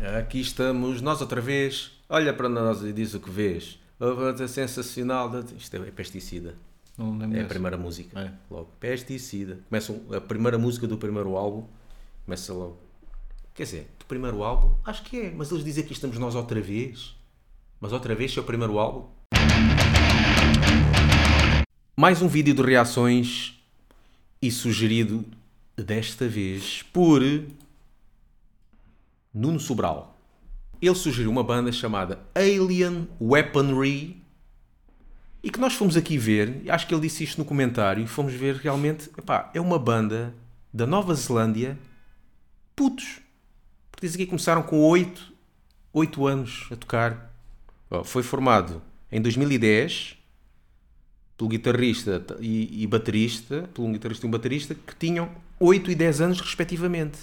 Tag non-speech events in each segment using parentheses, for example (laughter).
Aqui estamos, nós outra vez. Olha para nós e diz o que vês. É sensacional. Isto é pesticida. Não lembro É a primeira música. É. Logo. Pesticida. Começa a primeira música do primeiro álbum. Começa logo. Quer dizer, do primeiro álbum? Acho que é. Mas eles dizem que estamos nós outra vez. Mas outra vez, se é o primeiro álbum. Mais um vídeo de reações e sugerido desta vez por Nuno Sobral. Ele sugeriu uma banda chamada Alien Weaponry e que nós fomos aqui ver, acho que ele disse isto no comentário, e fomos ver realmente, epá, é uma banda da Nova Zelândia, putos. Porque diz aqui que começaram com 8, 8 anos a tocar. Foi formado em 2010 pelo guitarrista e, e baterista, pelo guitarrista e um baterista, que tinham 8 e 10 anos respectivamente.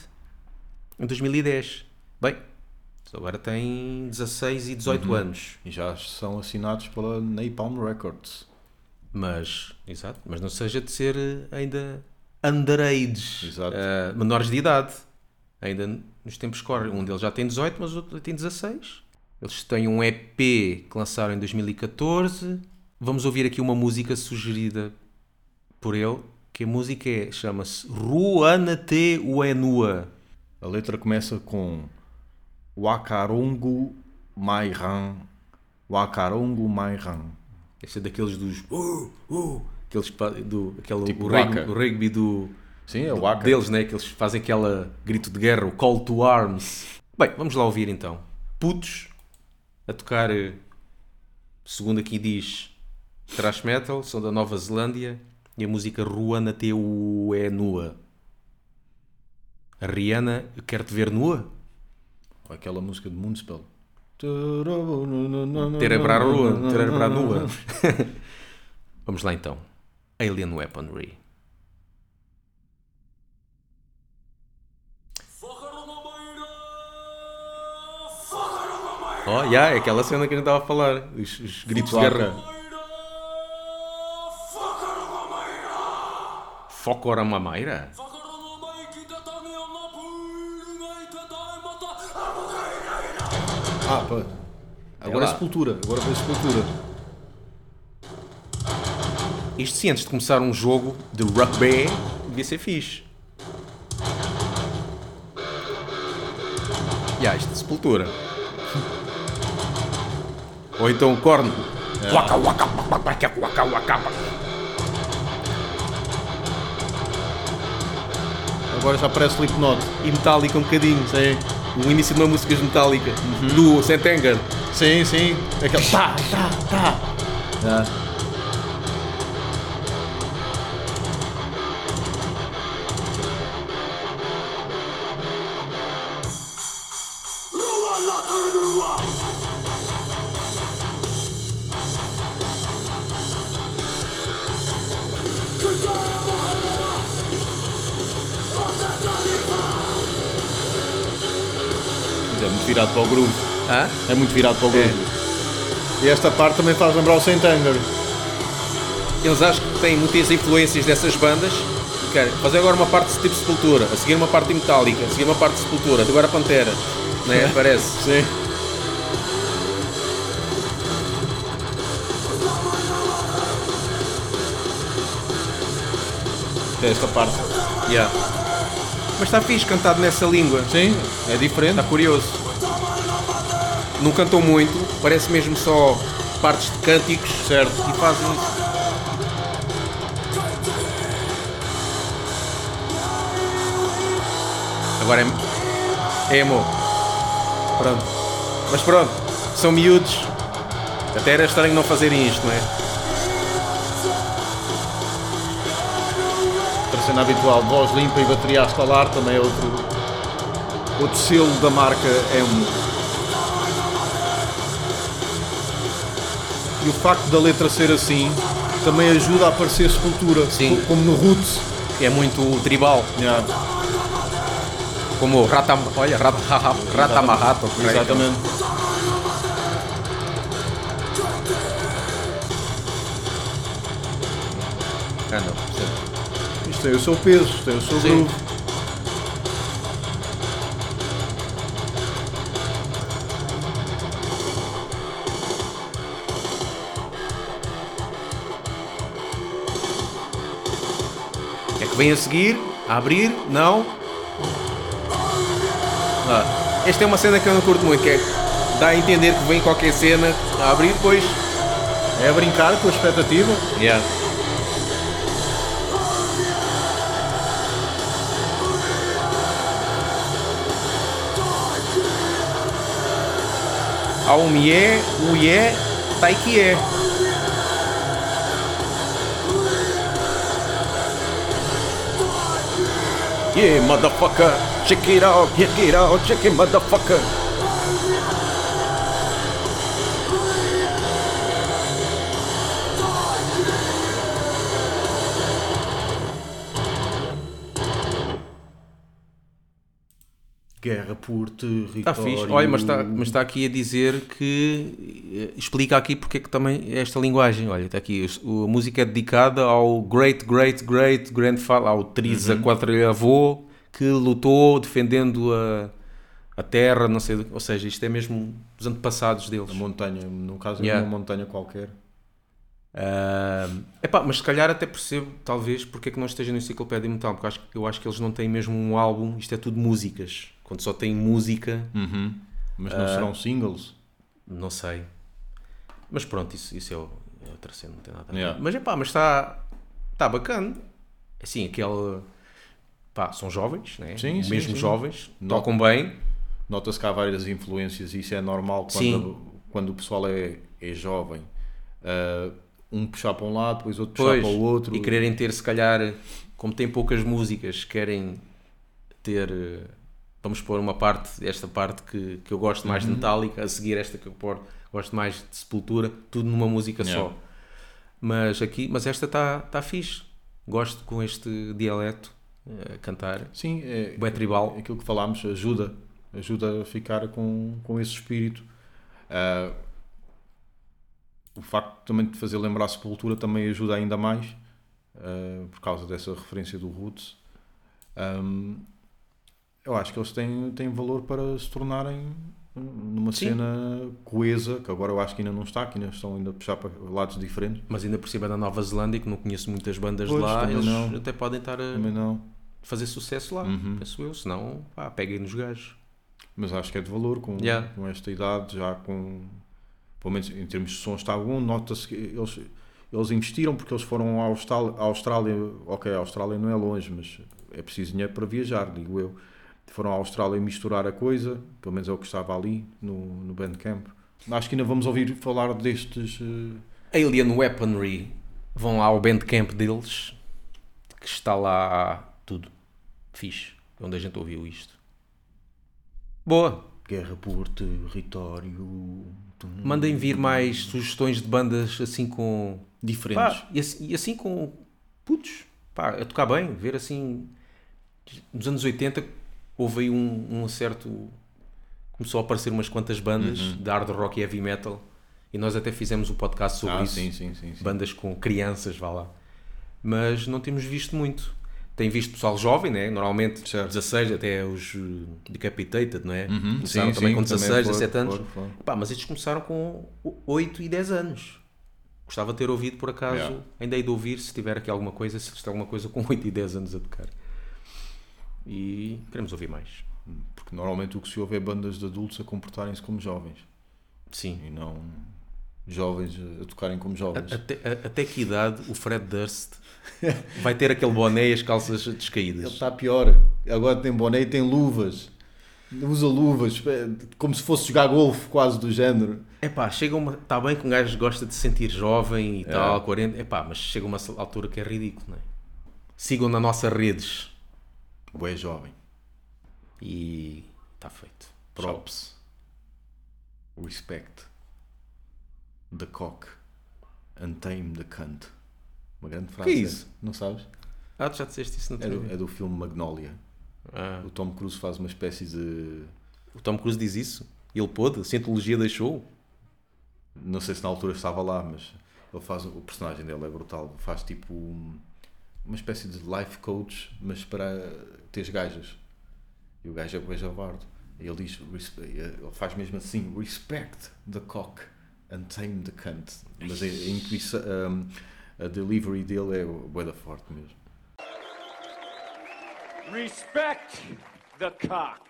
Em 2010. Bem, agora tem 16 e 18 anos. E já são assinados pela Napalm Records. Mas, exato, mas não seja de ser eh, ainda underage, Exato. eh, menores de idade. Ainda nos tempos correm. Um deles já tem 18, mas o outro tem 16. Eles têm um EP que lançaram em 2014. Vamos ouvir aqui uma música sugerida por ele, que a música é, chama-se Ruana Te Uenua. A letra começa com Wakarongo Mairan. Wakarongo Mairan. Este é daqueles dos... Uh, uh, aqueles do, aquele, Tipo o, rugby, o rugby do, Sim, é o Waka. deles, né? Que eles fazem aquela grito de guerra, o call to arms. Bem, vamos lá ouvir então. Putos a tocar, eh, segundo aqui diz, thrash metal, são da Nova Zelândia e a música Ruana Teu é nua. A Rihanna, eu quero te ver nua? Aquela música de Moonspell. Ter a bra rua, ter a bra nua. Vamos lá então. Alien Weaponry. Oh, yeah, é aquela cena que a gente estava a falar. Os, os gritos de guerra. Focora Mamaira? Ah, pá. Agora é lá. Sepultura. Agora foi Sepultura. Isto sim, antes de começar um jogo de rugby, devia ser fixe. Ya, isto de sepultura. (laughs) Ou então o corno. Waka, waka, waka, waka, waka, waka. Agora já parece Slipknot. E metálica um bocadinho. Sim. O início de uma música de metálica. Do Sentenger. Sim, sim. Aquele. Tá, tá, tá. Ah. É virado para o groove. Hã? É muito virado para o groove. E esta parte também faz lembrar o Saint Anger. Eles acham que têm muitas influências dessas bandas. Querem fazer agora uma parte de tipo sepultura, a seguir uma parte de metálica, a seguir uma parte de sepultura, agora Pantera. Né? (laughs) Parece. Sim. É Esta parte. Yeah. Mas está fixe cantado nessa língua. Sim, é diferente. Está curioso. Não cantou muito, parece mesmo só partes de cânticos. Certo. E fazem isso. Agora é. É amor. Pronto. Mas pronto, são miúdos. Até era estranho não fazerem isto, não é? Outra cena habitual, voz limpa e bateria a estalar também é outro, outro selo da marca é E o facto da letra ser assim também ajuda a parecer sepultura, Sim. co- como no Roots. É muito tribal. Yeah, Como Ratam... Olha, Rat- (laughs) Ratamahato. exatamente. Ah, não. Isto tem o seu peso, tem o seu Sim. groove. Vem a seguir, a abrir, não. Ah, esta é uma cena que eu não curto muito, que é dá a entender que vem qualquer cena a abrir, depois. É a brincar com a expectativa. Yeah. Há um Mie, o Ie, tá que é. Yeah, motherfucker. Check it out, check it out, check it, motherfucker. Guerra por território. Está fixe. Olha, mas está, mas está aqui a dizer que eh, explica aqui porque é que também é esta linguagem. Olha, está aqui. A música é dedicada ao great, great, great grandfather, ao trisavô que lutou defendendo a, a terra, não sei. Ou seja, isto é mesmo dos antepassados deles. A montanha, no caso Yeah. é uma montanha qualquer. Ah, epá, mas se calhar até percebo, talvez, porque é que não esteja no Enciclopédia Metal, porque eu acho, eu acho que eles não têm mesmo um álbum, isto é tudo músicas. Quando só tem música, Mas não serão singles. não sei. Mas pronto, isso, isso é, o- é outra cena, não tem nada a ver. Yeah. Mas epá, mas está está bacana. Assim, aquele. Pá, são jovens, né? Sim, sim, mesmo sim. jovens, tocam bem. Nota-se que há várias influências e isso é normal Sim. quando, quando o pessoal é, é jovem. Ah, um puxar para um lado, depois outro puxar Pois, para o outro. e quererem ter, se calhar, como tem poucas músicas, querem ter, eh, vamos pôr uma parte, esta parte que, que eu gosto mais Uhum. de Metallica, a seguir esta que eu pôr, gosto mais de Sepultura, tudo numa música Yeah. só. Mas aqui, mas esta está tá fixe. Gosto com este dialeto eh, a cantar. Sim, é, Bué tribal. é aquilo que falámos ajuda, ajuda a ficar com, com esse espírito. Ah, o facto também de fazer lembrar a Sepultura também ajuda ainda mais, ah, por causa dessa referência do Roots. Ahm, eu acho que eles têm, têm valor para se tornarem numa Sim. cena coesa, que agora eu acho que ainda não está, que ainda estão ainda a puxar para lados diferentes. Mas ainda por cima da Nova Zelândia, que não conheço muitas bandas Pois, lá, eles não. até podem estar a fazer sucesso lá, Uhum. penso eu. Senão, pá, peguem nos gajos. Mas acho que é de valor com, Yeah. com esta idade, já com. Pelo menos em termos de som está bom. Nota-se que eles, eles investiram porque eles foram à Austrália, à Austrália. Ok, a Austrália não é longe, mas é preciso dinheiro para viajar, digo eu. Foram à Austrália misturar a coisa, pelo menos é o que estava ali no, no Bandcamp. Acho que ainda vamos ouvir falar destes. eh, Alien Weaponry vão lá ao bandcamp deles que está lá tudo fixe onde a gente ouviu isto boa Guerra por território. mandem vir mais sugestões de bandas assim com Diferentes. pá, e, assim, e assim com putos pá, a tocar bem ver assim nos anos 80 houve aí um, um certo começou a aparecer umas quantas bandas de hard rock e heavy metal e nós até fizemos um podcast sobre ah, isso sim, sim, sim. sim. bandas com crianças, vá lá. Mas não temos visto muito. Tem visto pessoal jovem, né? Normalmente Certo. 16 até os Decapitated, não é? Uhum, Começaram sim, também sim, com também 16, foram, 17 anos. foram, foram. Pá, mas estes começaram com 8 e 10 anos. Gostava de ter ouvido por acaso. Yeah. Ainda hei de ouvir se tiver aqui alguma coisa, se está alguma coisa com 8 e 10 anos a tocar. E queremos ouvir mais. Porque normalmente o que se ouve é bandas de adultos a comportarem-se como jovens. Sim. e não jovens a tocarem como jovens. Até, até que idade o Fred Durst vai ter aquele boné e as calças Ele descaídas? está pior. Agora tem boné e tem luvas. Usa luvas, é, como se fosse jogar golfe, quase do género. Epá, chega uma. Está bem que um gajo gosta de se sentir jovem e É. tal, 40. Epá, mas chega uma altura que é ridículo, não é? Sigam nas nossas redes Boé jovem. e está feito. Props. Respect. The cock. Untame the cunt. Uma grande frase. Que é isso? Não sabes? Ah, tu já disseste isso no É do, é do filme Magnolia. Ah, O Tom Cruise faz uma espécie de. o Tom Cruise diz isso? Ele pôde? A Cientologia deixou? Não sei se na altura estava lá, mas ele faz. O personagem dele é brutal. Faz tipo. um- uma espécie de life coach, mas para teres gajas. E o gajo é o javardo. E ele diz. Ele faz mesmo assim: respect the cock untamed cunt. Mas é, a, intuição, um, a delivery dele é boeda forte mesmo. Respect the cock.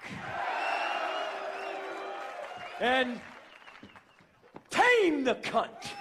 And tame the cunt.